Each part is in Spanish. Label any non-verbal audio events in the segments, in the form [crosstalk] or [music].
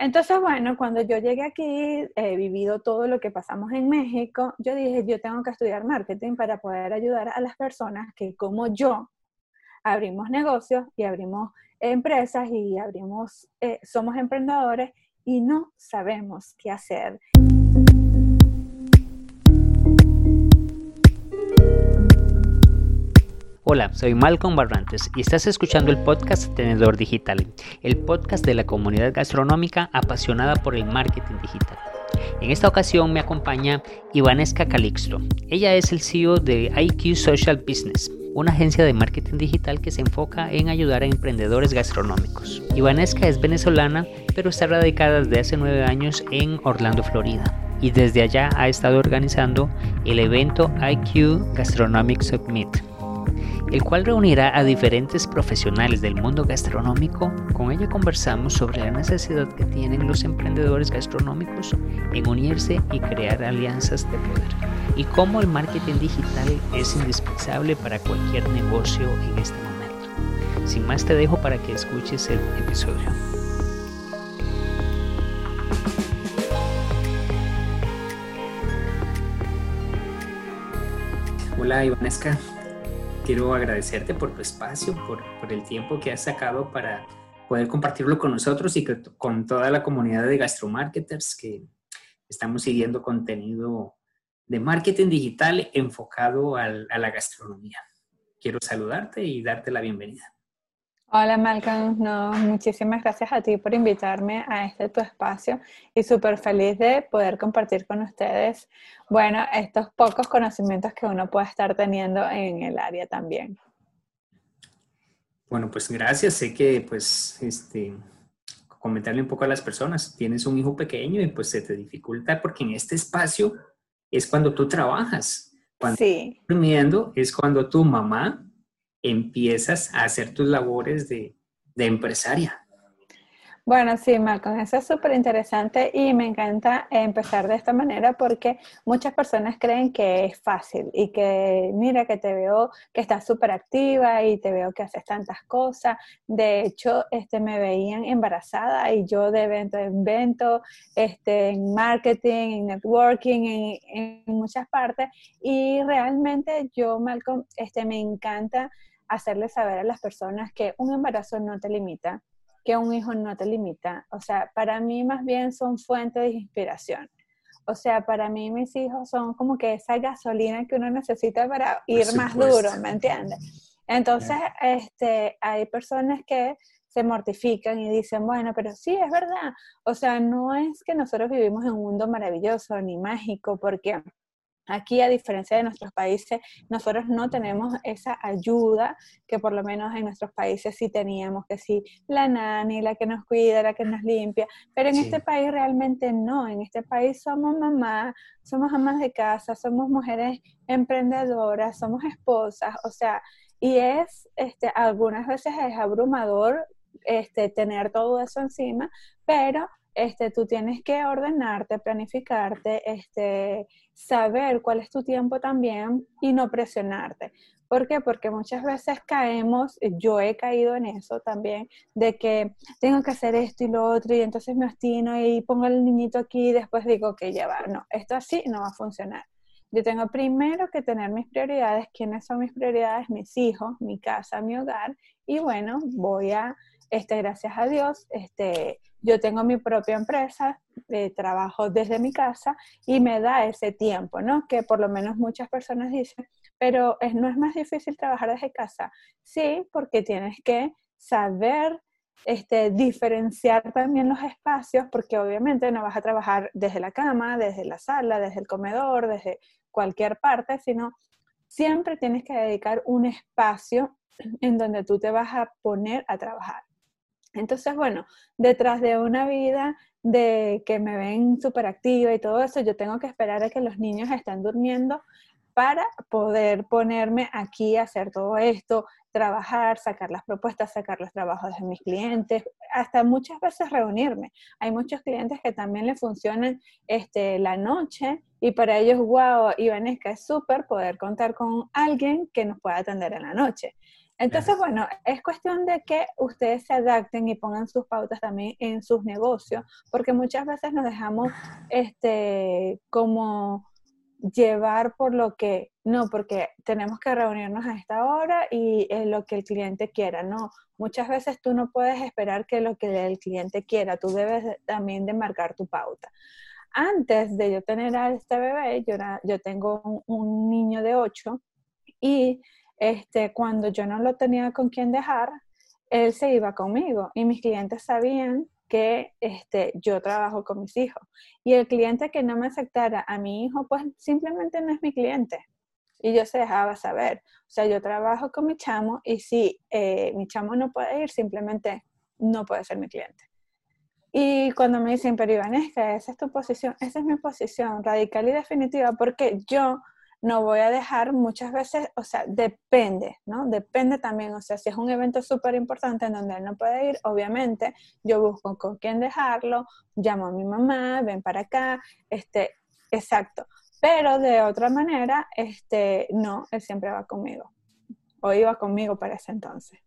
Entonces, bueno, cuando yo llegué aquí, he vivido todo lo que pasamos en México, yo dije, yo tengo que estudiar marketing para poder ayudar a las personas que como yo abrimos negocios y abrimos empresas y abrimos, eh, somos emprendedores y no sabemos qué hacer. Hola, soy Malcolm Barrantes y estás escuchando el podcast Tenedor Digital, el podcast de la comunidad gastronómica apasionada por el marketing digital. En esta ocasión me acompaña Ivanesca Calixto. Ella es el CEO de IQ Social Business, una agencia de marketing digital que se enfoca en ayudar a emprendedores gastronómicos. Ivanesca es venezolana, pero está radicada desde hace nueve años en Orlando, Florida. Y desde allá ha estado organizando el evento IQ Gastronomic Summit, el cual reunirá a diferentes profesionales del mundo gastronómico. Con ella conversamos sobre la necesidad que tienen los emprendedores gastronómicos en unirse y crear alianzas de poder, y cómo el marketing digital es indispensable para cualquier negocio en este momento. Sin más te dejo para que escuches el episodio. Hola Ivanesca, quiero agradecerte por tu espacio, por, el tiempo que has sacado para poder compartirlo con nosotros y con toda la comunidad de gastromarketers que estamos siguiendo contenido de marketing digital enfocado a la gastronomía. Quiero saludarte y darte la bienvenida. Hola Malcolm, no, muchísimas gracias a ti por invitarme a este tu espacio y súper feliz de poder compartir con ustedes, bueno, estos pocos conocimientos que uno puede estar teniendo en el área también. Bueno, pues gracias. Sé que pues este comentarle un poco a las personas, tienes un hijo pequeño y pues se te dificulta porque en este espacio es cuando tú trabajas. Cuando sí. durmiendo es cuando tu mamá empiezas a hacer tus labores de, empresaria. Bueno, sí, Malcolm, eso es súper interesante y me encanta empezar de esta manera porque muchas personas creen que es fácil y que mira que te veo que estás súper activa y te veo que haces tantas cosas. De hecho, este, me veían embarazada y yo de evento en evento, este, en marketing, en networking, en, en muchas partes y realmente yo, Malcolm, este, me encanta hacerle saber a las personas que un embarazo no te limita, que un hijo no te limita. O sea, para mí más bien son fuentes de inspiración. O sea, para mí mis hijos son como que esa gasolina que uno necesita para ir más duro, ¿me entiendes? Entonces, este, hay personas que se mortifican y dicen, bueno, pero sí, es verdad. O sea, no es que nosotros vivimos en un mundo maravilloso ni mágico, porque Aquí, a diferencia de nuestros países, nosotros no tenemos esa ayuda que por lo menos en nuestros países sí teníamos, que sí, la nani, la que nos cuida, la que nos limpia, pero en este país realmente no, en este país somos mamás, somos amas de casa, somos mujeres emprendedoras, somos esposas, o sea, y es, este, algunas veces es abrumador este, tener todo eso encima, pero este, tú tienes que ordenarte, planificarte, este, saber cuál es tu tiempo también y no presionarte. ¿Por qué? Porque muchas veces caemos, yo he caído en eso también, de que tengo que hacer esto y lo otro y entonces me obstino y pongo el niñito aquí y después digo que ya va. No, esto así no va a funcionar. Yo tengo primero que tener mis prioridades. ¿Quiénes son mis prioridades? Mis hijos, mi casa, mi hogar. Y bueno, voy a, este, gracias a Dios, este, yo tengo mi propia empresa, trabajo desde mi casa y me da ese tiempo, ¿no? Que por lo menos muchas personas dicen, pero no es más difícil trabajar desde casa. Sí, porque tienes que saber este, diferenciar también los espacios, porque obviamente no vas a trabajar desde la cama, desde la sala, desde el comedor, desde cualquier parte, sino siempre tienes que dedicar un espacio en donde tú te vas a poner a trabajar. Entonces, bueno, detrás de una vida de que me ven súper activa y todo eso, yo tengo que esperar a que los niños estén durmiendo para poder ponerme aquí a hacer todo esto, trabajar, sacar las propuestas, sacar los trabajos de mis clientes, hasta muchas veces reunirme. Hay muchos clientes que también le funcionan este, la noche y para ellos, wow, Ivanesca, es súper poder contar con alguien que nos pueda atender en la noche. Entonces, bueno, es cuestión de que ustedes se adapten y pongan sus pautas también en sus negocios, porque muchas veces nos dejamos este, como llevar por lo que, no, porque tenemos que reunirnos a esta hora y es lo que el cliente quiera, no. Muchas veces tú no puedes esperar que lo que el cliente quiera, tú debes también de marcar tu pauta. Antes de yo tener a este bebé, yo, yo tengo un, un niño de 8 y este, cuando yo no lo tenía con quien dejar, él se iba conmigo y mis clientes sabían que este, yo trabajo con mis hijos. Y el cliente que no me aceptara a mi hijo, pues simplemente no es mi cliente. Y yo se dejaba saber. O sea, yo trabajo con mi chamo y si eh, mi chamo no puede ir, simplemente no puede ser mi cliente. Y cuando me dicen, pero Ivanesca, esa es tu posición, esa es mi posición radical y definitiva, porque yo no voy a dejar muchas veces, o sea, depende, ¿no? Depende también, o sea, si es un evento súper importante en donde él no puede ir, obviamente yo busco con quién dejarlo, llamo a mi mamá, ven para acá, este, exacto. Pero de otra manera, este, no, él siempre va conmigo, o iba conmigo para ese entonces.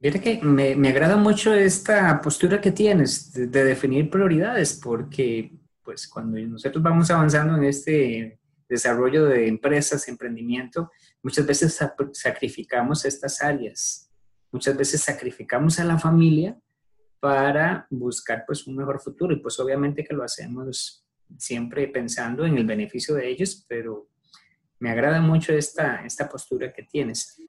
Mira que me, me agrada mucho esta postura que tienes de, de definir prioridades, porque pues cuando nosotros vamos avanzando en este desarrollo de empresas, emprendimiento, muchas veces sacrificamos estas áreas, muchas veces sacrificamos a la familia para buscar pues un mejor futuro y pues obviamente que lo hacemos siempre pensando en el beneficio de ellos, pero me agrada mucho esta, esta postura que tienes.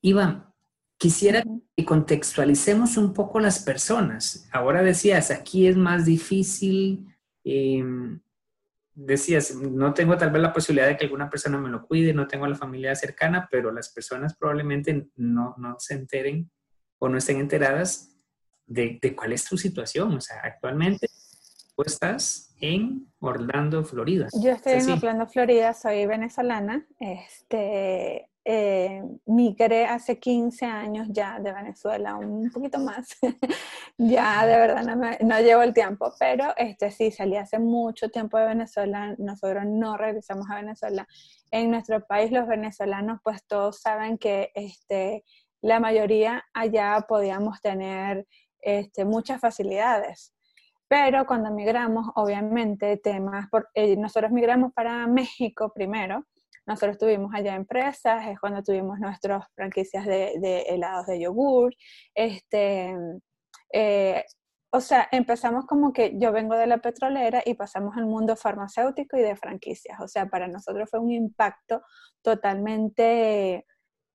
Iván, quisiera que contextualicemos un poco las personas. Ahora decías, aquí es más difícil eh, decías, no tengo tal vez la posibilidad de que alguna persona me lo cuide, no tengo a la familia cercana, pero las personas probablemente no, no se enteren o no estén enteradas de, de, cuál es tu situación. O sea, actualmente tú estás en Orlando, Florida. Yo estoy en Orlando, Florida, soy venezolana. Este, eh, migré hace 15 años ya de Venezuela, un poquito más. [laughs] ya de verdad no, me, no, llevo el tiempo, pero este sí, salí hace mucho tiempo de Venezuela, nosotros no regresamos a Venezuela. En nuestro país los venezolanos pues todos saben que este, la mayoría allá podíamos tener este, muchas facilidades. Pero cuando migramos, obviamente, temas, por, eh, nosotros migramos para México primero, nosotros tuvimos allá empresas, es cuando tuvimos nuestras franquicias de, helados de yogur. Este, eh, o sea, empezamos como que yo vengo de la petrolera y pasamos al mundo farmacéutico y de franquicias. O sea, para nosotros fue un impacto totalmente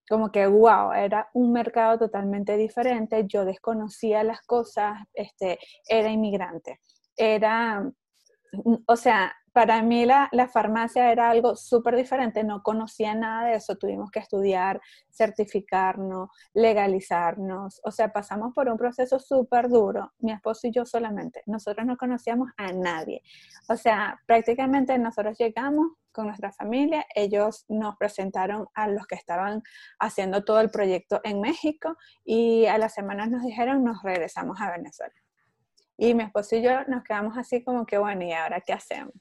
como que wow, era un mercado totalmente diferente, yo desconocía las cosas, este, era inmigrante, era, o sea, para mí la, farmacia era algo súper diferente, no conocía nada de eso, tuvimos que estudiar, certificarnos, legalizarnos, o sea, pasamos por un proceso súper duro, mi esposo y yo solamente, nosotros no conocíamos a nadie, o sea, prácticamente nosotros llegamos con nuestra familia, ellos nos presentaron a los que estaban haciendo todo el proyecto en México y a las semanas nos dijeron nos regresamos a Venezuela. Y mi esposo y yo nos quedamos así como que, bueno, ¿y ahora qué hacemos?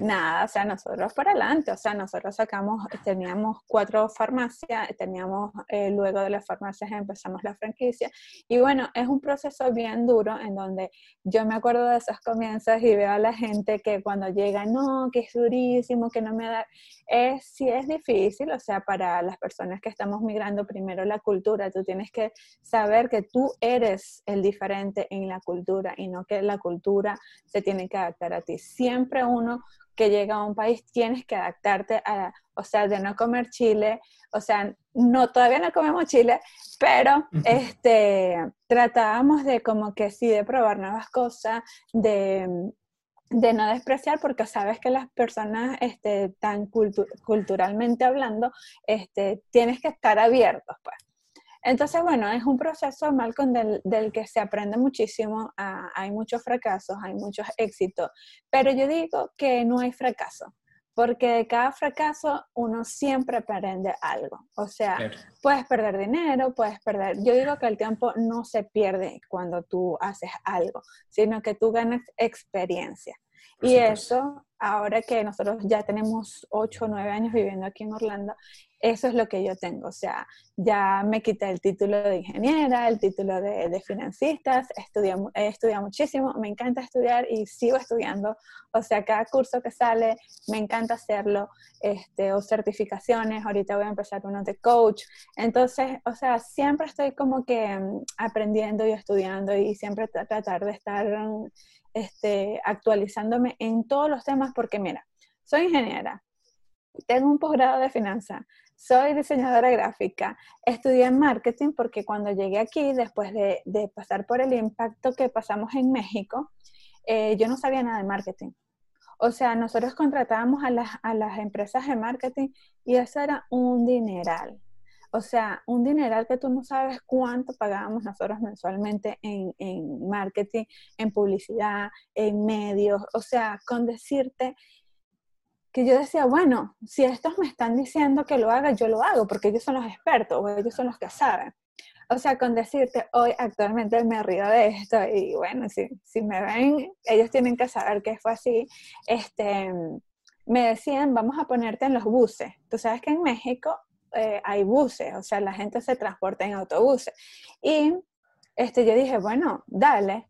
Nada, o sea, nosotros por adelante, o sea, nosotros sacamos, teníamos cuatro farmacias, teníamos, eh, luego de las farmacias empezamos la franquicia, y bueno, es un proceso bien duro en donde yo me acuerdo de esos comienzos y veo a la gente que cuando llega, no, que es durísimo, que no me da, es, sí es difícil, o sea, para las personas que estamos migrando primero la cultura, tú tienes que saber que tú eres el diferente en la cultura y no que la cultura se tiene que adaptar a ti. Siempre uno que llega a un país tienes que adaptarte a, o sea, de no comer chile, o sea, no, todavía no comemos chile, pero este, tratábamos de como que sí, de probar nuevas cosas, de, de no despreciar, porque sabes que las personas este, tan culturalmente hablando, este, tienes que estar abiertos, pues. Entonces, bueno, es un proceso, Malcolm, del, del que se aprende muchísimo. Ah, hay muchos fracasos, hay muchos éxitos, pero yo digo que no hay fracaso, porque de cada fracaso uno siempre aprende algo. O sea, puedes perder dinero, puedes perder... Yo digo que el tiempo no se pierde cuando tú haces algo, sino que tú ganas experiencia. y eso, ahora que nosotros ya tenemos 8 o 9 años viviendo aquí en Orlando, eso es lo que yo tengo. O sea, ya me quité el título de ingeniera, el título de, de financista, he estudiado muchísimo, me encanta estudiar y sigo estudiando. O sea, cada curso que sale, me encanta hacerlo, este, o certificaciones, ahorita voy a empezar uno de coach. Entonces, o sea, siempre estoy como que mm, aprendiendo y estudiando y siempre tratar de estar este, actualizándome en todos los temas porque mira, soy ingeniera, tengo un posgrado de finanzas, soy diseñadora gráfica, estudié marketing porque cuando llegué aquí, después de, pasar por el impacto que pasamos en México, eh, yo no sabía nada de marketing. O sea, nosotros contratábamos a las, a las empresas de marketing y eso era un dineral. O sea, un dineral que tú no sabes cuánto pagábamos nosotros mensualmente en, en marketing, en publicidad, en medios. O sea, con decirte que yo decía, bueno, si estos me están diciendo que lo haga, yo lo hago, porque ellos son los expertos o ellos son los que saben. O sea, con decirte, hoy actualmente me río de esto y bueno, si, si me ven, ellos tienen que saber que fue así. Este, me decían, vamos a ponerte en los buses. Tú sabes que en México eh, hay buses, o sea, la gente se transporta en autobuses. Y este, yo dije, bueno, dale,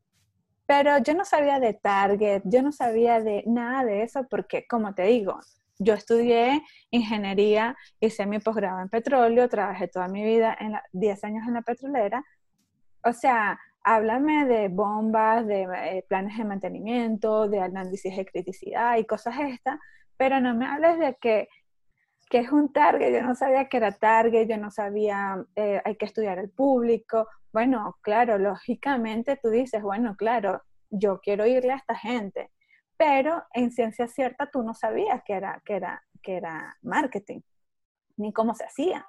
pero yo no sabía de Target, yo no sabía de nada de eso porque, como te digo, yo estudié ingeniería, hice mi posgrado en petróleo, trabajé toda mi vida, en 10 años en la petrolera. O sea, háblame de bombas, de eh, planes de mantenimiento, de análisis de criticidad y cosas estas, pero no me hables de que, que es un target. Yo no sabía que era target, yo no sabía, eh, hay que estudiar el público. Bueno, claro, lógicamente tú dices, bueno, claro, yo quiero irle a esta gente, pero en ciencia cierta tú no sabías que era, que era, que era marketing, ni cómo se hacía.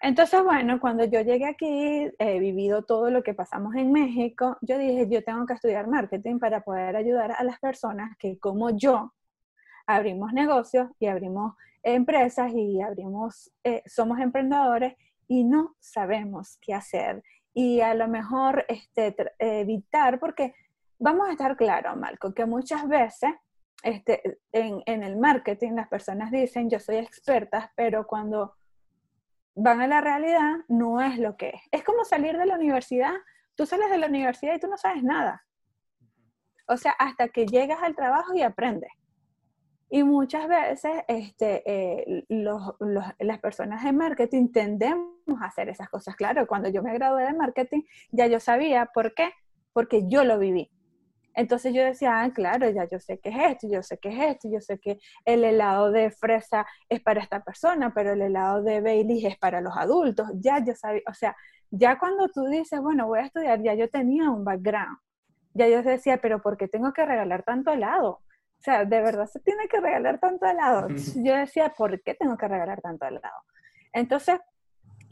Entonces, bueno, cuando yo llegué aquí, he vivido todo lo que pasamos en México, yo dije, yo tengo que estudiar marketing para poder ayudar a las personas que como yo abrimos negocios y abrimos empresas y abrimos, eh, somos emprendedores y no sabemos qué hacer y a lo mejor este, evitar, porque vamos a estar claros, Marco, que muchas veces este, en, en, el marketing las personas dicen yo soy experta, pero cuando van a la realidad no es lo que es. Es como salir de la universidad, tú sales de la universidad y tú no sabes nada. O sea, hasta que llegas al trabajo y aprendes. Y muchas veces este, eh, las personas de marketing tendemos a hacer esas cosas. Claro, cuando yo me gradué de marketing, ya yo sabía por qué, porque yo lo viví. Entonces yo decía, ah, claro, ya yo sé qué es esto, yo sé qué es esto, yo sé que el helado de fresa es para esta persona, pero el helado de Bailey es para los adultos. Ya yo sabía, o sea, ya cuando tú dices, bueno, voy a estudiar, ya yo tenía un background. Ya yo decía, pero ¿por qué tengo que regalar tanto helado? O sea, de verdad se tiene que regalar tanto helado. Yo decía, ¿por qué tengo que regalar tanto helado? Entonces,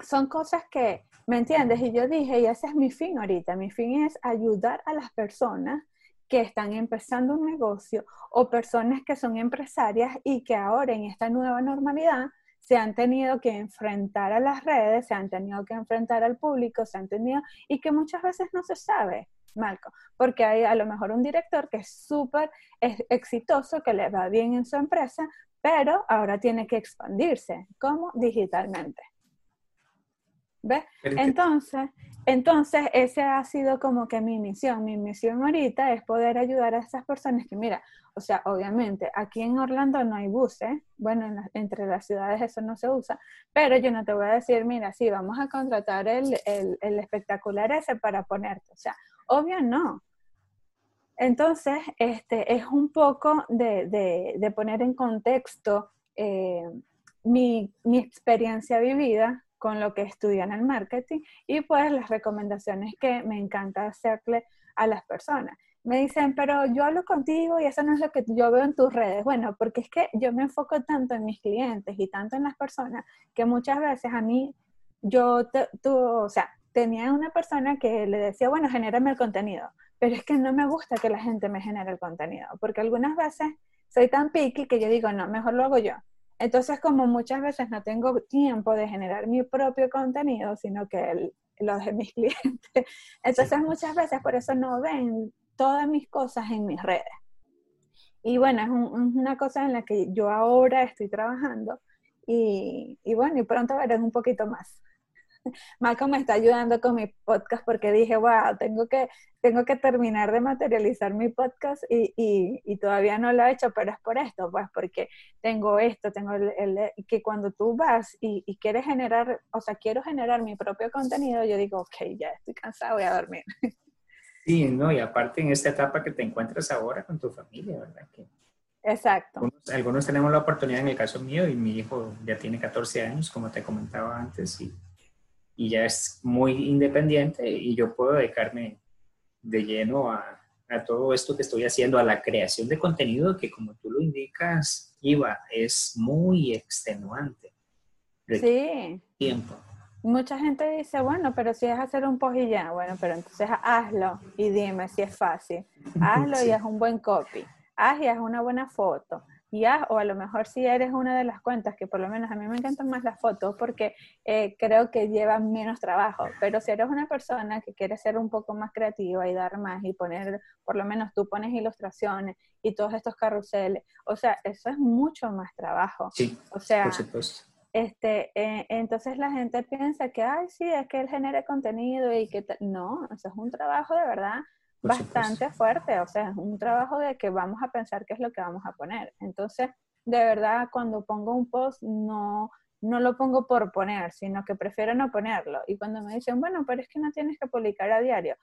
son cosas que, ¿me entiendes? Y yo dije, y ese es mi fin ahorita. Mi fin es ayudar a las personas que están empezando un negocio o personas que son empresarias y que ahora en esta nueva normalidad se han tenido que enfrentar a las redes, se han tenido que enfrentar al público, se han tenido, y que muchas veces no se sabe. Marco, porque hay a lo mejor un director que es súper exitoso, que le va bien en su empresa, pero ahora tiene que expandirse, como digitalmente. ¿Ves? Entonces, entonces, ese ha sido como que mi misión. Mi misión ahorita es poder ayudar a esas personas que, mira, o sea, obviamente, aquí en Orlando no hay buses, bueno, entre las ciudades eso no se usa, pero yo no te voy a decir, mira, sí, vamos a contratar el, el espectacular ese para ponerte. O sea, Obvio no. Entonces, este, es un poco de, poner en contexto eh, mi, experiencia vivida con lo que estudié en el marketing y pues las recomendaciones que me encanta hacerle a las personas. Me dicen, pero yo hablo contigo y eso no es lo que yo veo en tus redes. Bueno, porque es que yo me enfoco tanto en mis clientes y tanto en las personas que muchas veces a mí, yo, tú, o sea, tenía una persona que le decía, bueno, genérame el contenido, pero es que no me gusta que la gente me genere el contenido, porque algunas veces soy tan picky que yo digo, no, mejor lo hago yo. Entonces, como muchas veces no tengo tiempo de generar mi propio contenido, sino que los de mis [laughs] clientes, entonces muchas veces por eso no ven todas mis cosas en mis redes. Y bueno, es, una cosa en la que yo ahora estoy trabajando y, y bueno, y pronto verán un poquito más. [laughs] Malcolm me está ayudando con mi podcast porque dije, wow, tengo que, tengo que terminar de materializar mi podcast y, y, todavía no lo he hecho, pero es por esto, pues porque tengo esto, tengo el, el que cuando tú vas y, y, quieres generar, o sea, quiero generar mi propio contenido, yo digo, ok, ya estoy cansado, voy a dormir. Sí, no, y aparte en esta etapa que te encuentras ahora con tu familia, ¿verdad? Que Exacto. Algunos, algunos, tenemos la oportunidad, en el caso mío, y mi hijo ya tiene 14 años, como te comentaba antes, y y ya es muy independiente y yo puedo dedicarme de lleno a, a, todo esto que estoy haciendo, a la creación de contenido que como tú lo indicas, Iva, es muy extenuante. Sí. Tiempo. Mucha gente dice, bueno, pero si es hacer un post y ya, bueno, pero entonces hazlo y dime si es fácil. [laughs] Hazlo y haz un buen copy. Haz y haz una buena foto ya, o a lo mejor si eres una de las cuentas, que por lo menos a mí me encantan más las fotos porque eh, creo que llevan menos trabajo, pero si eres una persona que quiere ser un poco más creativa y dar más y poner, por lo menos tú pones ilustraciones y todos estos carruseles, o sea, eso es mucho más trabajo. Sí, o sea, por supuesto. Este, eh, entonces la gente piensa que, ay, sí, es que él genera contenido y que no, eso es un trabajo de verdad bastante fuerte, o sea, es un trabajo de que vamos a pensar qué es lo que vamos a poner. Entonces, de verdad, cuando pongo un post, no, no lo pongo por poner, sino que prefiero no ponerlo. Y cuando me dicen, bueno, pero es que no tienes que publicar a diario.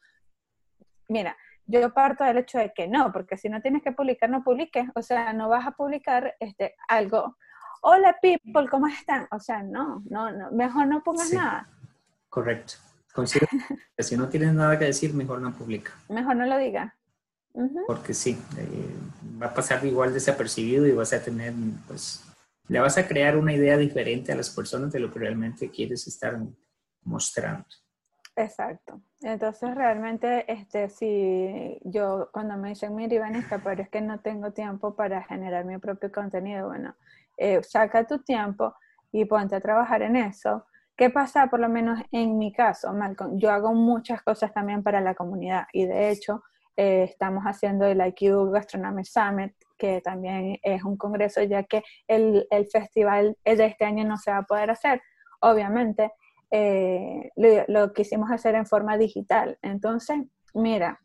Mira, yo parto del hecho de que no, porque si no tienes que publicar, no publiques. O sea, no vas a publicar este, algo. Hola people, ¿cómo están? O sea, no, no, no mejor no pongas nada. Correcto. Considero que si no tienes nada que decir, mejor no publica. Mejor no lo diga. Porque sí, eh, va a pasar igual desapercibido y vas a tener, pues, le vas a crear una idea diferente a las personas de lo que realmente quieres estar mostrando. Exacto. Entonces realmente, este, si yo cuando me dicen, mira Ivanista, pero es que no tengo tiempo para generar mi propio contenido, bueno, eh, saca tu tiempo y ponte a trabajar en eso ¿Qué pasa, por lo menos en mi caso, Malcolm? Yo hago muchas cosas también para la comunidad y de hecho eh, estamos haciendo el IQ Gastronomy Summit, que también es un congreso ya que el, el festival de este año no se va a poder hacer, obviamente. Eh, lo, lo, quisimos hacer en forma digital. Entonces, mira,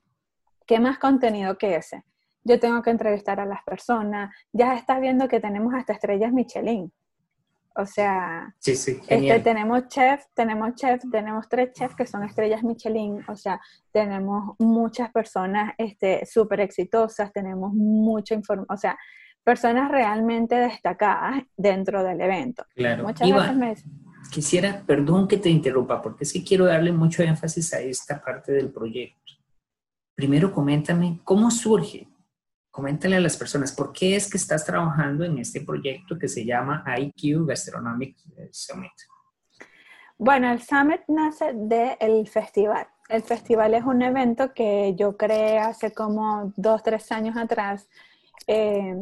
¿qué más contenido que ese? Yo tengo que entrevistar a las personas. Ya estás viendo que tenemos hasta estrellas Michelin. O sea, este, tenemos chef, tenemos chef, tenemos tres chefs que son estrellas Michelin, o sea, tenemos muchas personas este, súper exitosas, tenemos mucha información, o sea, personas realmente destacadas dentro del evento. Claro. Muchas veces Quisiera, perdón que te interrumpa, porque es que quiero darle mucho énfasis a esta parte del proyecto. Primero, coméntame cómo surge coméntale a las personas, ¿por qué es que estás trabajando en este proyecto que se llama IQ Gastronomic Summit? Bueno, el Summit nace del festival. El festival es un evento que yo creé hace como dos, tres años atrás. Eh,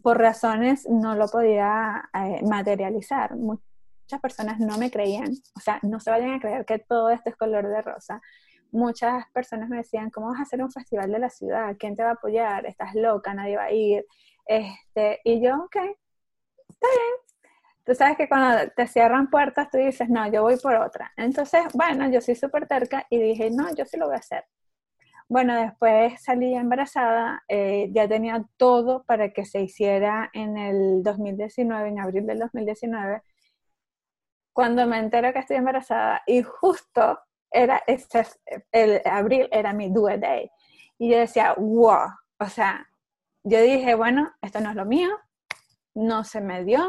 por razones no lo podía eh, materializar. Muchas personas no me creían, o sea, no se vayan a creer que todo esto es color de rosa muchas personas me decían, ¿cómo vas a hacer un festival de la ciudad? ¿Quién te va a apoyar? Estás loca, nadie va a ir. Este, y yo, ok, está bien. Tú sabes que cuando te cierran puertas, tú dices, no, yo voy por otra. Entonces, bueno, yo soy súper terca y dije, no, yo sí lo voy a hacer. Bueno, después salí embarazada, eh, ya tenía todo para que se hiciera en el 2019, en abril del 2019. Cuando me entero que estoy embarazada y justo era este, el abril era mi due day. Y yo decía, wow, o sea, yo dije, bueno, esto no es lo mío, no se me dio,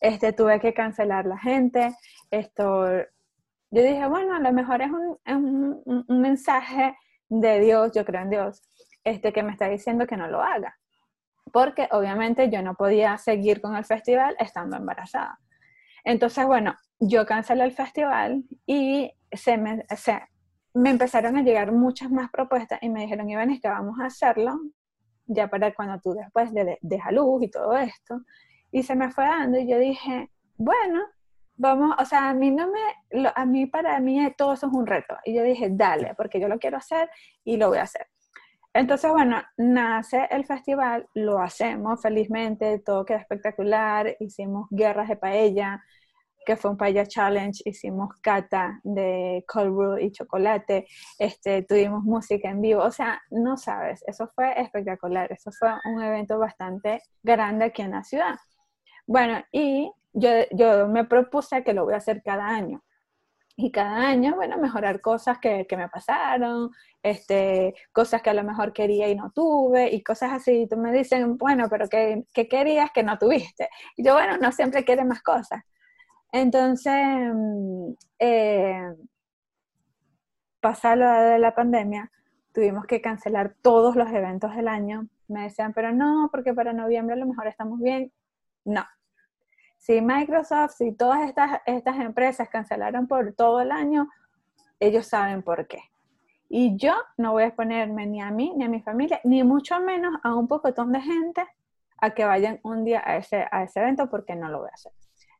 este, tuve que cancelar la gente, esto, yo dije, bueno, a lo mejor es un, un, mensaje de Dios, yo creo en Dios, este, que me está diciendo que no lo haga, porque obviamente yo no podía seguir con el festival estando embarazada. Entonces, bueno, yo cancelé el festival y se me, me empezaron a llegar muchas más propuestas y me dijeron, Iván, es que vamos a hacerlo ya para cuando tú después de, deja luz y todo esto. Y se me fue dando y yo dije, bueno, vamos, o sea, a mí no me, a mí para mí todo eso es un reto. Y yo dije, dale, porque yo lo quiero hacer y lo voy a hacer. Entonces, bueno, nace el festival, lo hacemos felizmente, todo queda espectacular, hicimos guerras de paella, que fue un paella challenge, hicimos cata de cold brew y chocolate, este, tuvimos música en vivo, o sea, no sabes, eso fue espectacular, eso fue un evento bastante grande aquí en la ciudad. Bueno, y yo, yo me propuse que lo voy a hacer cada año y cada año, bueno, mejorar cosas que, que, me pasaron, este, cosas que a lo mejor quería y no tuve, y cosas así. Tú me dicen, bueno, pero ¿qué, qué querías que no tuviste? Y yo, bueno, no siempre quiere más cosas. Entonces, mm, eh, pasado de la pandemia, tuvimos que cancelar todos los eventos del año. Me decían, pero no, porque para noviembre a lo mejor estamos bien. No, si Microsoft, si todas estas, estas empresas cancelaron por todo el año, ellos saben por qué. Y yo no voy a exponerme ni a mí, ni a mi familia, ni mucho menos a un pocotón de gente a que vayan un día a ese, a ese evento porque no lo voy a hacer.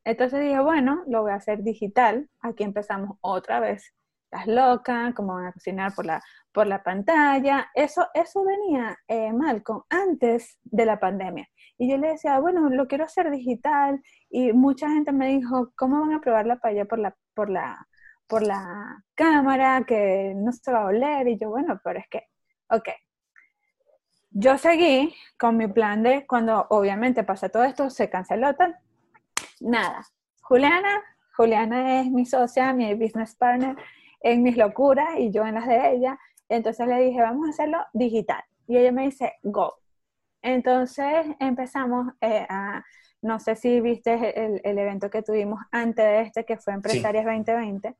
Entonces dije, bueno, lo voy a hacer digital. Aquí empezamos otra vez. Las locas, cómo van a cocinar por la, por la pantalla. Eso, eso venía, eh, Malcolm, antes de la pandemia. Y yo le decía, bueno, lo quiero hacer digital. Y mucha gente me dijo, ¿cómo van a probar la paella por la, por la, por la cámara? Que no se va a oler. Y yo, bueno, pero es que, ok. Yo seguí con mi plan de cuando obviamente pasa todo esto, se canceló tal. Nada. Juliana, Juliana es mi socia, mi business partner en mis locuras y yo en las de ella. Entonces le dije, vamos a hacerlo digital. Y ella me dice, go. Entonces empezamos eh, a, no sé si viste el, el, evento que tuvimos antes de este, que fue Empresarias 2020.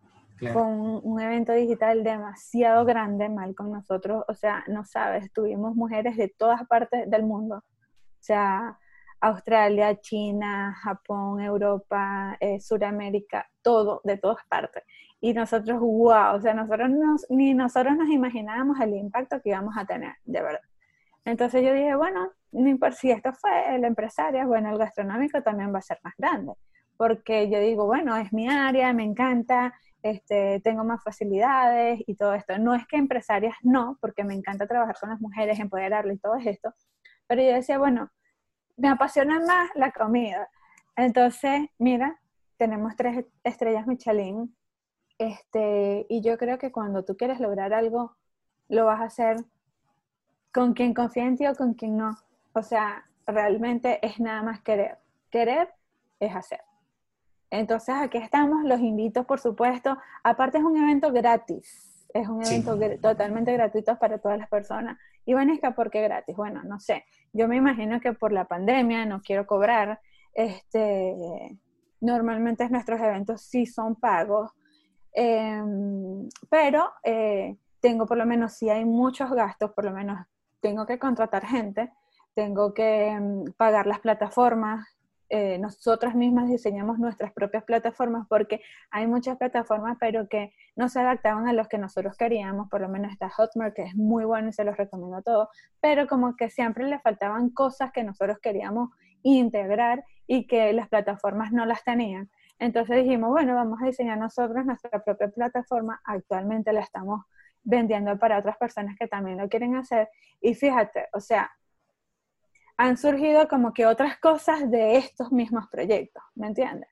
Fue un, evento digital demasiado grande, mal con nosotros. O sea, no sabes, tuvimos mujeres de todas partes del mundo. O sea, Australia, China, Japón, Europa, eh, Sudamérica, todo, de todas partes. Y nosotros, wow, o sea, nosotros ni nosotros nos imaginábamos el impacto que íbamos a tener, de verdad. Entonces yo dije, bueno, no importa si esto fue el empresario, bueno, el gastronómico también va a ser más grande, porque yo digo, bueno, es mi área, me encanta, este, tengo más facilidades y todo esto. No es que empresarias no, porque me encanta trabajar con las mujeres, empoderarlas y todo esto, pero yo decía, bueno, me apasiona más la comida. Entonces, mira, tenemos tres estrellas Michelin, este, y yo creo que cuando tú quieres lograr algo, lo vas a hacer con quien confía en ti o con quien no. O sea, realmente es nada más querer. Querer es hacer. Entonces, aquí estamos, los invito, por supuesto. Aparte es un evento gratis. Es un evento totalmente gratuito para todas las personas. Y Vanesca, ¿por qué gratis? Bueno, no sé. Yo me imagino que por la pandemia no quiero cobrar. Este, normalmente nuestros eventos sí son pagos. Em, pero eh, tengo por lo menos, si hay muchos gastos, por lo menos tengo que contratar gente, tengo que mm, pagar las plataformas. Eh, nosotras mismas diseñamos nuestras propias plataformas porque hay muchas plataformas pero que no se adaptaban a los que nosotros queríamos, por lo menos está Hotmart que es muy bueno y se los recomiendo a todos, pero como que siempre le faltaban cosas que nosotros queríamos integrar y que las plataformas no las tenían. Entonces dijimos, bueno, vamos a diseñar nosotros nuestra propia plataforma, actualmente la estamos vendiendo para otras personas que también lo quieren hacer. Y fíjate, o sea, han surgido como que otras cosas de estos mismos proyectos, ¿me entiendes?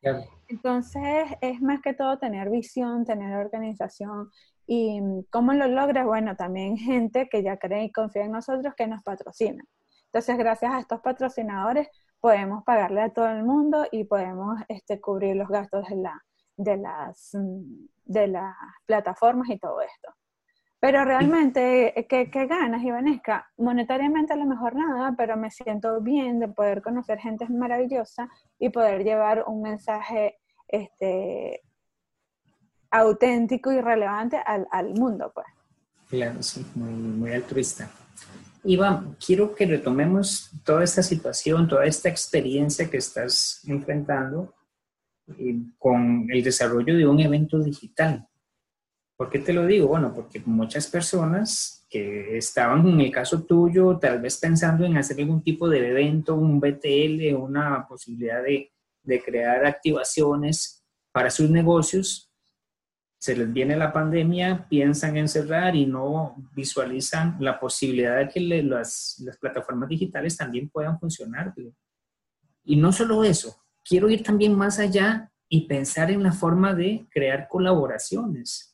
Entonces, es más que todo tener visión, tener organización. ¿Y cómo lo logras? Bueno, también gente que ya cree y confía en nosotros que nos patrocina. Entonces, gracias a estos patrocinadores, podemos pagarle a todo el mundo y podemos este, cubrir los gastos de, la, de, las, de las plataformas y todo esto. Pero realmente, eh, ¿qué, qué ganas, Ivanesca? Monetariamente a lo mejor nada, pero me siento bien de poder conocer gente maravillosa y poder llevar un mensaje este, auténtico y relevante al, al mundo, pues. Claro, sí, muy, muy altruista. Iván, quiero que retomemos toda esta situación, toda esta experiencia que estás enfrentando eh, con el desarrollo de un evento digital. ¿Por qué te lo digo? Bueno, porque muchas personas que estaban en el caso tuyo, tal vez pensando en hacer algún tipo de evento, un BTL, una posibilidad de, de crear activaciones para sus negocios, se les viene la pandemia, piensan en cerrar y no visualizan la posibilidad de que las, las, plataformas digitales también puedan funcionar. Y no solo eso, quiero ir también más allá y pensar en la forma de crear colaboraciones.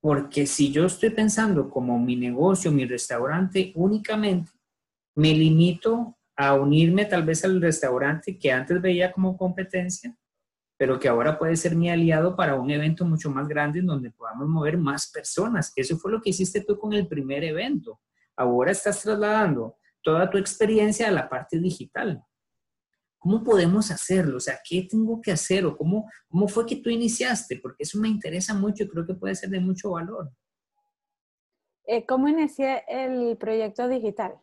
Porque si yo estoy pensando como mi negocio, mi restaurante únicamente, me limito a unirme tal vez al restaurante que antes veía como competencia pero que ahora puede ser mi aliado para un evento mucho más grande en donde podamos mover más personas. Eso fue lo que hiciste tú con el primer evento. Ahora estás trasladando toda tu experiencia a la parte digital. ¿Cómo podemos hacerlo? O sea, ¿qué tengo que hacer? ¿O cómo, cómo fue que tú iniciaste? Porque eso me interesa mucho y creo que puede ser de mucho valor. Eh, ¿Cómo inicié el proyecto digital?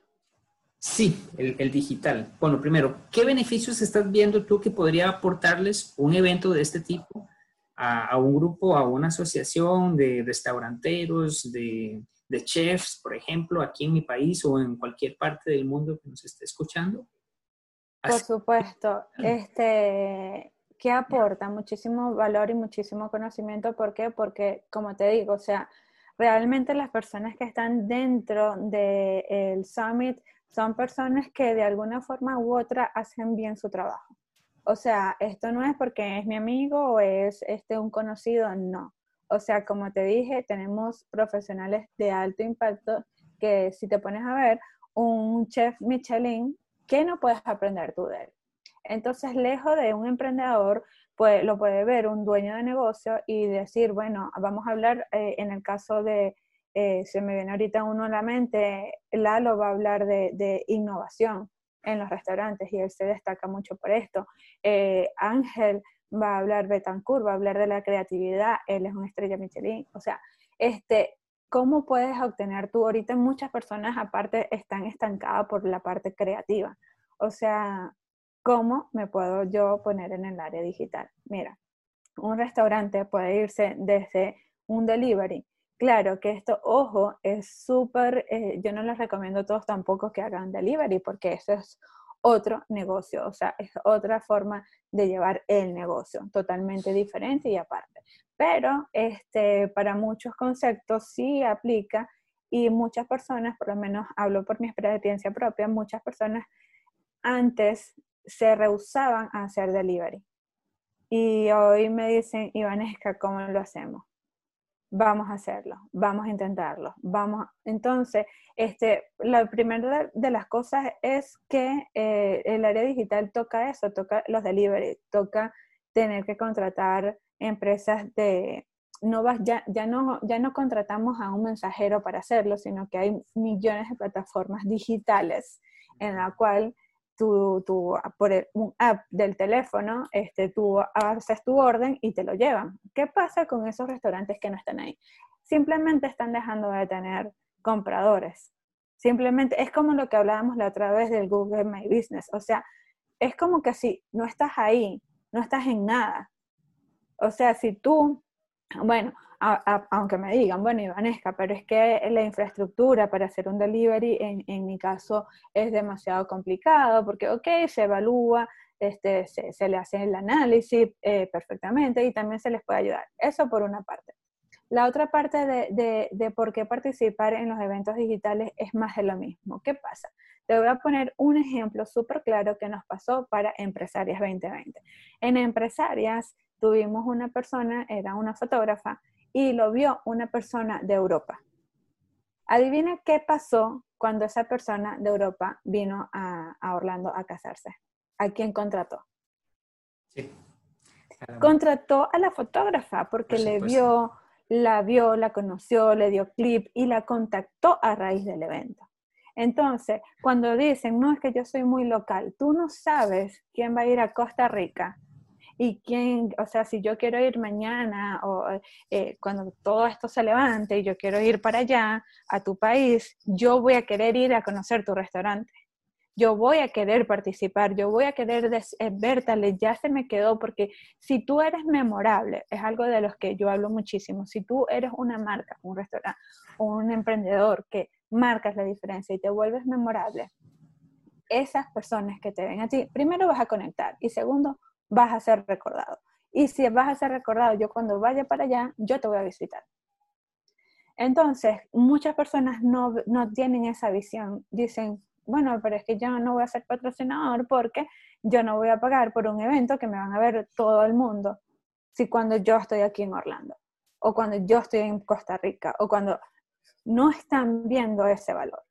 Sí, el, digital. Bueno, primero, ¿qué beneficios estás viendo tú que podría aportarles un evento de este tipo a, un grupo, a una asociación de restauranteros, de, chefs, por ejemplo, aquí en mi país o en cualquier parte del mundo que nos esté escuchando? Por supuesto. Este, ¿Qué aporta? Muchísimo valor y muchísimo conocimiento. ¿Por qué? Porque, como te digo, o sea, realmente las personas que están dentro del summit son personas que de alguna forma u otra hacen bien su trabajo. O sea, esto no es porque es mi amigo o es este un conocido, no. O sea, como te dije, tenemos profesionales de alto impacto que si te pones a ver, un chef Michelin, ¿qué no puedes aprender tú de él? Entonces, lejos de un emprendedor, pues lo puede ver un dueño de negocio y decir, bueno, vamos a hablar eh, en el caso de eh, se me viene ahorita uno a la mente, Lalo va a hablar de, innovación en los restaurantes y él se destaca mucho por esto. Eh, Ángel va a hablar, Betancourt va a hablar de la creatividad, él es una estrella Michelin. O sea, este, ¿cómo puedes obtener tú? Ahorita muchas personas aparte están estancadas por la parte creativa. O sea, ¿cómo me puedo yo poner en el área digital? Mira, un restaurante puede irse desde un delivery Claro que esto, ojo, es súper, eh, yo no les recomiendo a todos tampoco que hagan delivery porque eso es otro negocio, o sea, es otra forma de llevar el negocio, totalmente diferente y aparte. Pero este, para muchos conceptos sí aplica y muchas personas, por lo menos hablo por mi experiencia propia, muchas personas antes se rehusaban a hacer delivery. Y hoy me dicen, Ivanesca, ¿cómo lo hacemos? Vamos a hacerlo, vamos a intentarlo, vamos. Entonces, este, la primera de las cosas es que eh, el área digital toca eso, toca los delivery, toca tener que contratar empresas de, no vas, ya, ya, no, ya no contratamos a un mensajero para hacerlo, sino que hay millones de plataformas digitales en la cual tú, tú, por un app del teléfono, este, tú haces tu orden y te lo llevan. ¿Qué pasa con esos restaurantes que no están ahí? Simplemente están dejando de tener compradores. Simplemente es como lo que hablábamos la otra vez del Google My Business. O sea, es como que si no estás ahí, no estás en nada. O sea, si tú, bueno, aunque me digan, bueno, Ivanesca, pero es que la infraestructura para hacer un delivery en, mi caso es demasiado complicado porque, ok, se evalúa, este, se, se le hace el análisis eh, perfectamente y también se les puede ayudar. Eso por una parte. La otra parte de, de, de, por qué participar en los eventos digitales es más de lo mismo. ¿Qué pasa? Te voy a poner un ejemplo súper claro que nos pasó para Empresarias 2020. En Empresarias tuvimos una persona, era una fotógrafa, y lo vio una persona de Europa. Adivina qué pasó cuando esa persona de Europa vino a, Orlando a casarse. ¿A quién contrató? Sí. Contrató a la fotógrafa porque le vio, la vio, la conoció, le dio clip y la contactó a raíz del evento. Entonces, cuando dicen, no es que yo soy muy local, tú no sabes quién va a ir a Costa Rica y quién, o sea, si yo quiero ir mañana o eh, cuando todo esto se levante y yo quiero ir para allá, a tu país, yo voy a querer ir a conocer tu restaurante. Yo voy a querer participar, yo voy a querer eh, ver, tal ya se me quedó, porque si tú eres memorable, es algo de los que yo hablo muchísimo, si tú eres una marca, un restaurante, un emprendedor que marcas la diferencia y te vuelves memorable, esas personas que te ven a ti, primero vas a conectar y segundo, vas a ser recordado. Y si vas a ser recordado, yo cuando vaya para allá, yo te voy a visitar. Entonces, muchas personas no, no tienen esa visión. Dicen, bueno, pero es que yo no voy a ser patrocinador porque yo no voy a pagar por un evento que me van a ver todo el mundo. Si cuando yo estoy aquí en Orlando, o cuando yo estoy en Costa Rica, o cuando no están viendo ese valor.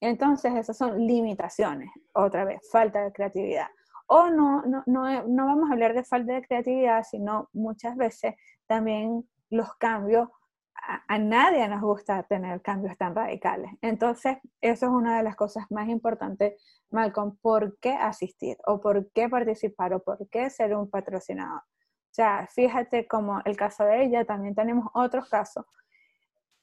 Entonces, esas son limitaciones, otra vez, falta de creatividad. O no, no, no, no vamos a hablar de falta de creatividad, sino muchas veces también los cambios a, nadie nos gusta tener cambios tan radicales. Entonces, eso es una de las cosas más importantes, Malcolm, ¿por qué asistir? ¿O por qué participar? ¿O por qué ser un patrocinador? O sea, fíjate como el caso de ella, también tenemos otros casos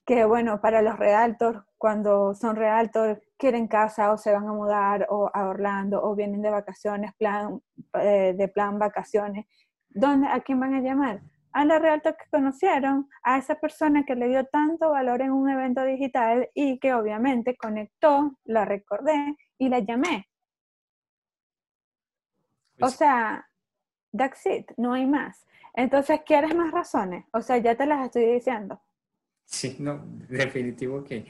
que, bueno, para los realtors, cuando son realtors, quieren casa o se van a mudar o a Orlando o vienen de vacaciones, plan, eh, de plan vacaciones, ¿dónde, ¿a quién van a llamar? a la realtor que conocieron, a esa persona que le dio tanto valor en un evento digital y que obviamente conectó, la recordé y la llamé. O sea, that's it, no hay más. Entonces, ¿quieres más razones? O sea, ya te las estoy diciendo. Sí, no, definitivo que,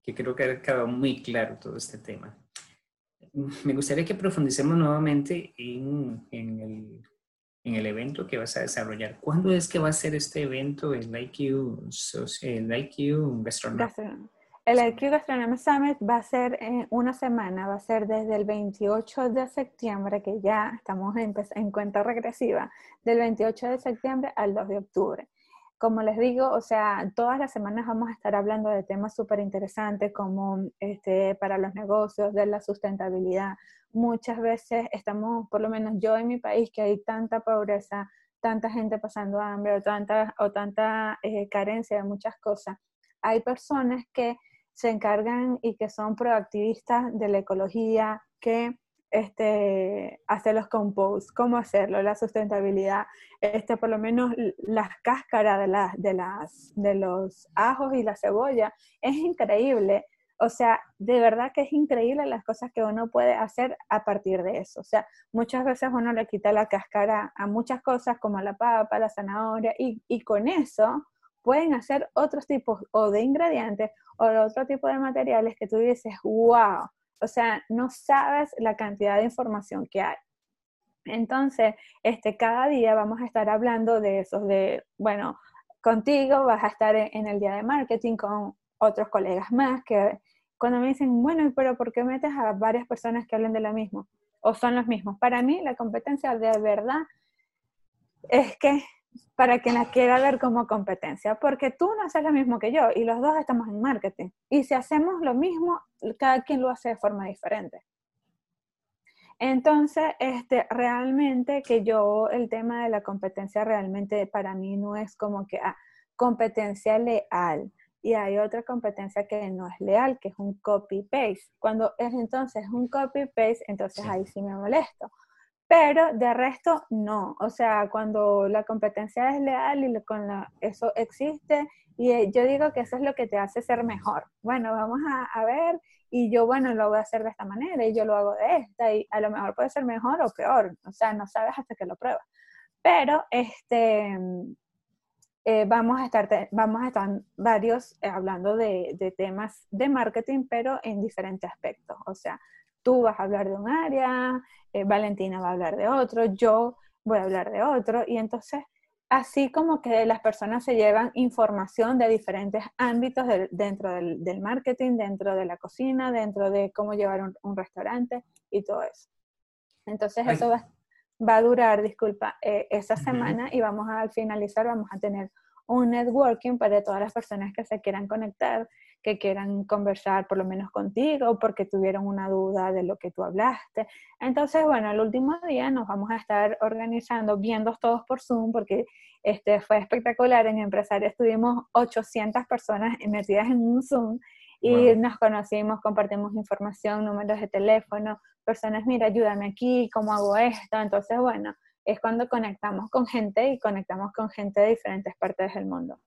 que creo que ha quedado muy claro todo este tema. Me gustaría que profundicemos nuevamente en, en el en el evento que vas a desarrollar. ¿Cuándo es que va a ser este evento, el IQ, el IQ Gastronomy? El IQ Gastronomy Summit va a ser en una semana, va a ser desde el 28 de septiembre, que ya estamos en, en cuenta regresiva, del 28 de septiembre al 2 de octubre como les digo, o sea, todas las semanas vamos a estar hablando de temas súper interesantes como este, para los negocios, de la sustentabilidad. Muchas veces estamos, por lo menos yo en mi país, que hay tanta pobreza, tanta gente pasando hambre o tanta, o tanta eh, carencia de muchas cosas. Hay personas que se encargan y que son proactivistas de la ecología, que este, hacer los compost, cómo hacerlo, la sustentabilidad, este, por lo menos las cáscaras de, las de, las, de los ajos y la cebolla, es increíble. O sea, de verdad que es increíble las cosas que uno puede hacer a partir de eso. O sea, muchas veces uno le quita la cáscara a muchas cosas como la papa, la zanahoria, y, y con eso pueden hacer otros tipos o de ingredientes o de otro tipo de materiales que tú dices, wow, o sea, no sabes la cantidad de información que hay. Entonces, este, cada día vamos a estar hablando de eso, de, bueno, contigo vas a estar en, el día de marketing con otros colegas más que cuando me dicen, bueno, pero ¿por qué metes a varias personas que hablen de lo mismo? O son los mismos. Para mí, la competencia de verdad es que para quien la quiera ver como competencia, porque tú no haces lo mismo que yo y los dos estamos en marketing. Y si hacemos lo mismo, cada quien lo hace de forma diferente. Entonces, este, realmente que yo, el tema de la competencia realmente para mí no es como que ah, competencia leal. Y hay otra competencia que no es leal, que es un copy-paste. Cuando es entonces un copy-paste, entonces ahí sí me molesto pero de resto no. O sea, cuando la competencia es leal y con la, eso existe, y eh, yo digo que eso es lo que te hace ser mejor. Bueno, vamos a, ver, y yo, bueno, lo voy a hacer de esta manera, y yo lo hago de esta, y a lo mejor puede ser mejor o peor. O sea, no sabes hasta que lo pruebas. Pero, este, eh, vamos, a estar, vamos a estar varios eh, hablando de, de temas de marketing, pero en diferentes aspectos. O sea, tú vas a hablar de un área, eh, Valentina va a hablar de otro, yo voy a hablar de otro, y entonces así como que las personas se llevan información de diferentes ámbitos dentro del, marketing, dentro de la cocina, dentro de cómo llevar un, restaurante y todo eso. Entonces eso va, a durar, disculpa, eh, esa semana y vamos a, al finalizar vamos a tener un networking para todas las personas que se quieran conectar que quieran conversar por lo menos contigo porque tuvieron una duda de lo que tú hablaste. Entonces, bueno, el último día nos vamos a estar organizando, viendo todos por Zoom, porque este fue espectacular. En Empresaria estuvimos 800 personas metidas en un Zoom y nos conocimos, compartimos información, números de teléfono, personas, mira, ayúdame aquí, ¿cómo hago esto? Entonces, bueno, es cuando conectamos con gente y conectamos con gente de diferentes partes del mundo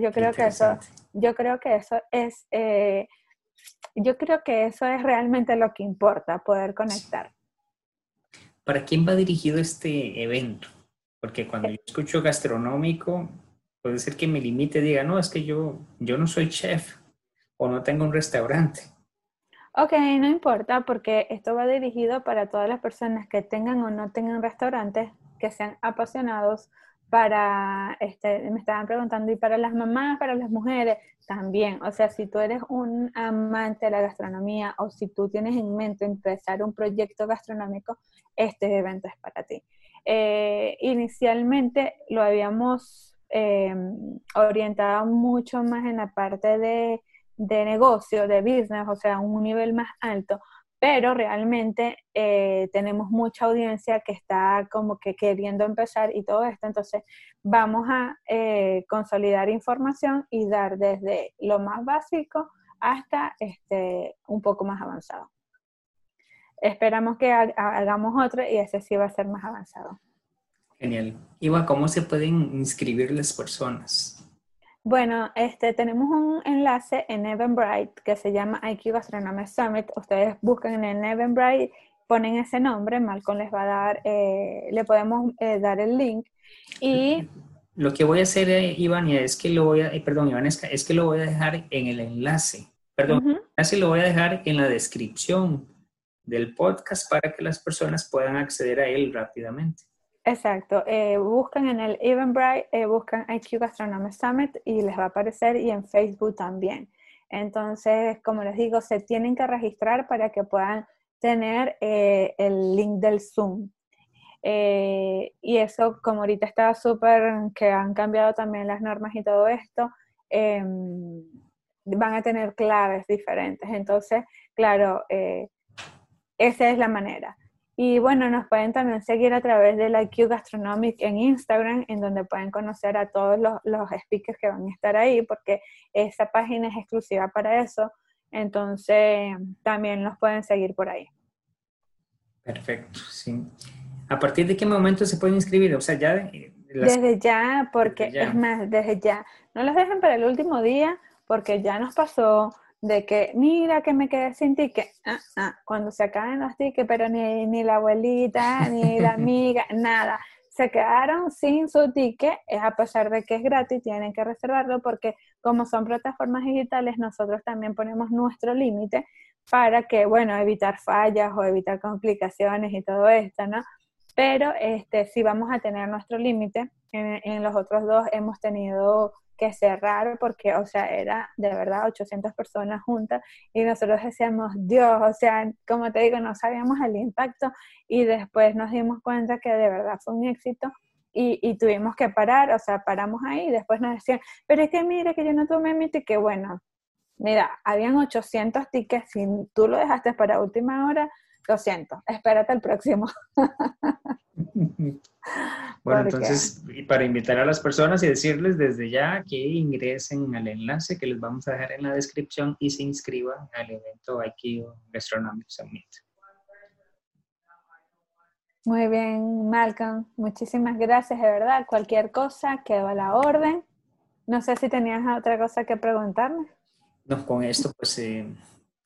yo creo que eso, yo creo que eso es, eh, yo creo que eso es realmente lo que importa, poder conectar. ¿Para quién va dirigido este evento? Porque cuando yo escucho gastronómico, puede ser que me limite y diga, no, es que yo, yo no soy chef o no tengo un restaurante. Ok, no importa porque esto va dirigido para todas las personas que tengan o no tengan restaurantes, que sean apasionados para, este, me estaban preguntando, y para las mamás, para las mujeres, también. O sea, si tú eres un amante de la gastronomía o si tú tienes en mente empezar un proyecto gastronómico, este evento es para ti. Eh, inicialmente lo habíamos eh, orientado mucho más en la parte de de negocio, de business, o sea, un nivel más alto, pero realmente eh, tenemos mucha audiencia que está como que queriendo empezar y todo esto, entonces vamos a eh, consolidar información y dar desde lo más básico hasta este, un poco más avanzado. Esperamos que hagamos otro y ese sí va a ser más avanzado. Genial. Iba, ¿cómo se pueden inscribir las personas? Bueno, este, tenemos un enlace en Eventbrite que se llama IQ Gastronomy Summit. Ustedes buscan en Eventbrite, ponen ese nombre, Malcolm les va a dar, eh, le podemos eh, dar el link. Y lo que voy a hacer, eh, Iván, es que lo voy a, perdón, Iván, es, que lo voy a dejar en el enlace. Perdón, así lo voy a dejar en la descripción del podcast para que las personas puedan acceder a él rápidamente. Exacto, eh, buscan en el Eventbrite, eh, buscan IQ Gastronomy Summit y les va a aparecer y en Facebook también. Entonces, como les digo, se tienen que registrar para que puedan tener eh, el link del Zoom. y eso, como ahorita está súper, que han cambiado también las normas y todo esto, em, van a tener claves diferentes. Entonces, claro, esa es la manera. Y bueno, nos pueden también seguir a través de la Q Gastronomic en Instagram, en donde pueden conocer a todos los, los speakers que van a estar ahí, porque esa página es exclusiva para eso. Entonces, también nos pueden seguir por ahí. Perfecto, sí. ¿A partir de qué momento se pueden inscribir? O sea, ya... Desde ya, porque es más, desde ya. No los dejen para el último día, porque ya nos pasó de que, mira que me quedé sin ticket, ah, ah, cuando se acaben los tickets, pero ni, ni la abuelita, ni la [laughs] amiga, nada, se quedaron sin su ticket, a pesar de que es gratis, tienen que reservarlo porque como son plataformas digitales, nosotros también ponemos nuestro límite para que, bueno, evitar fallas o evitar complicaciones y todo esto, ¿no? Pero este, sí vamos a tener nuestro límite. En, en los otros dos hemos tenido que cerrar porque, o sea, era de verdad 800 personas juntas y nosotros decíamos, Dios, o sea, como te digo, no sabíamos el impacto y después nos dimos cuenta que de verdad fue un éxito y, y, tuvimos que parar, o sea, paramos ahí después nos decían, pero es que mire que yo no tomé mi ticket, bueno, mira, habían 800 tickets, si tú lo dejaste para última hora, lo siento, espérate el próximo. [laughs] bueno, entonces, para invitar a las personas y decirles desde ya que ingresen al enlace que les vamos a dejar en la descripción y se inscriban al evento aquí Gastronomic Summit. Muy bien, Malcolm. Muchísimas gracias, de verdad. Cualquier cosa quedó a la orden. No sé si tenías otra cosa que preguntarme. No, con esto pues eh,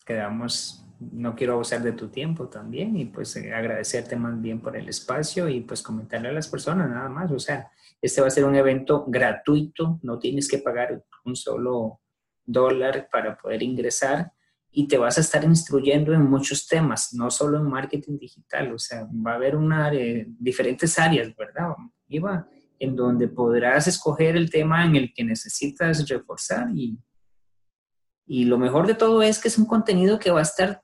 quedamos no quiero abusar de tu tiempo también y pues eh, agradecerte más bien por el espacio y pues comentarle a las personas nada más. O sea, este va a ser un evento gratuito, no tienes que pagar un solo dólar para poder ingresar y te vas a estar instruyendo en muchos temas, no solo en marketing digital, o sea, va a haber una, diferentes áreas, ¿verdad? Iba, en donde podrás escoger el tema en el que necesitas reforzar y, y lo mejor de todo es que es un contenido que va a estar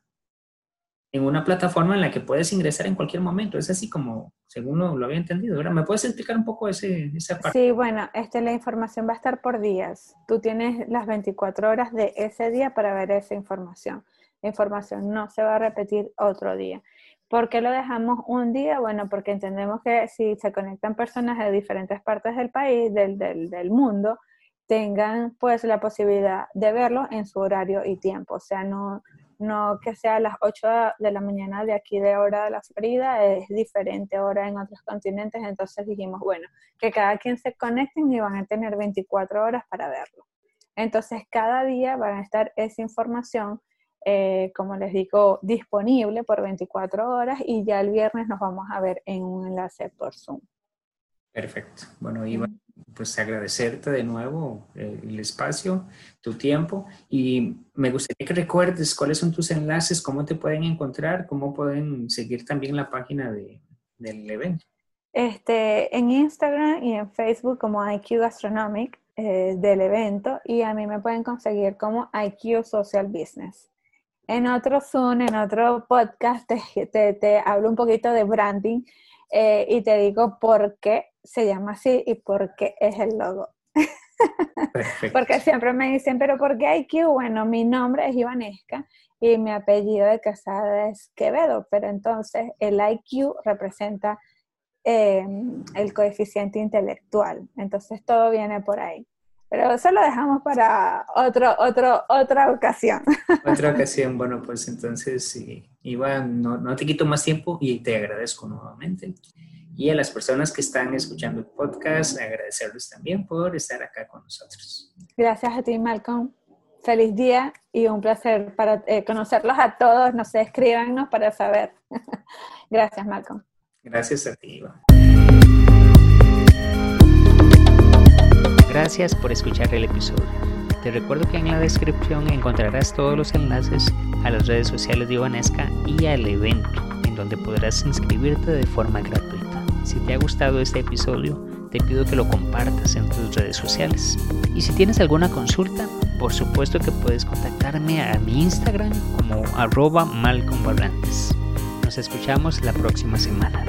en una plataforma en la que puedes ingresar en cualquier momento. Es así como, según lo, había entendido. ¿verdad? ¿Me puedes explicar un poco ese, esa parte? Sí, bueno, este, la información va a estar por días. Tú tienes las 24 horas de ese día para ver esa información. La información no se va a repetir otro día. ¿Por qué lo dejamos un día? Bueno, porque entendemos que si se conectan personas de diferentes partes del país, del, del, del mundo, tengan pues la posibilidad de verlo en su horario y tiempo. O sea, no, no que sea a las 8 de la mañana de aquí de hora de la Florida, es diferente hora en otros continentes, entonces dijimos, bueno, que cada quien se conecten y van a tener 24 horas para verlo. Entonces, cada día van a estar esa información, eh, como les digo, disponible por 24 horas y ya el viernes nos vamos a ver en un enlace por Zoom. Perfecto. Bueno, Iván, pues agradecerte de nuevo eh, el espacio, tu tiempo y me gustaría que recuerdes cuáles son tus enlaces, cómo te pueden encontrar, cómo pueden seguir también la página de, del evento. Este, en Instagram y en Facebook como IQ Gastronomic eh, del evento y a mí me pueden conseguir como IQ Social Business. En otro Zoom, en otro podcast, te, te hablo un poquito de branding eh, y te digo por qué se llama así y por qué es el logo. Porque siempre me dicen, pero ¿por qué IQ? Bueno, mi nombre es Ivanesca y mi apellido de casada es Quevedo, pero entonces el IQ representa em, el coeficiente intelectual, entonces todo viene por ahí. Pero eso lo dejamos para otro, otro, otra ocasión. [laughs] Otra ocasión, bueno, pues entonces, Iván, no, no te quito más tiempo y te agradezco nuevamente. Y a las personas que están escuchando el podcast, agradecerles también por estar acá con nosotros. Gracias a ti, Malcolm. Feliz día y un placer para eh, conocerlos a todos. No sé, escríbanos para saber. [laughs] Gracias, Malcolm. Gracias a ti, Iván. Gracias por escuchar el episodio. Te recuerdo que en la descripción encontrarás todos los enlaces a las redes sociales de Ivanesca y al evento, en donde podrás inscribirte de forma gratuita. Si te ha gustado este episodio, te pido que lo compartas en tus redes sociales. Y si tienes alguna consulta, por supuesto que puedes contactarme a mi Instagram como arroba Nos escuchamos la próxima semana.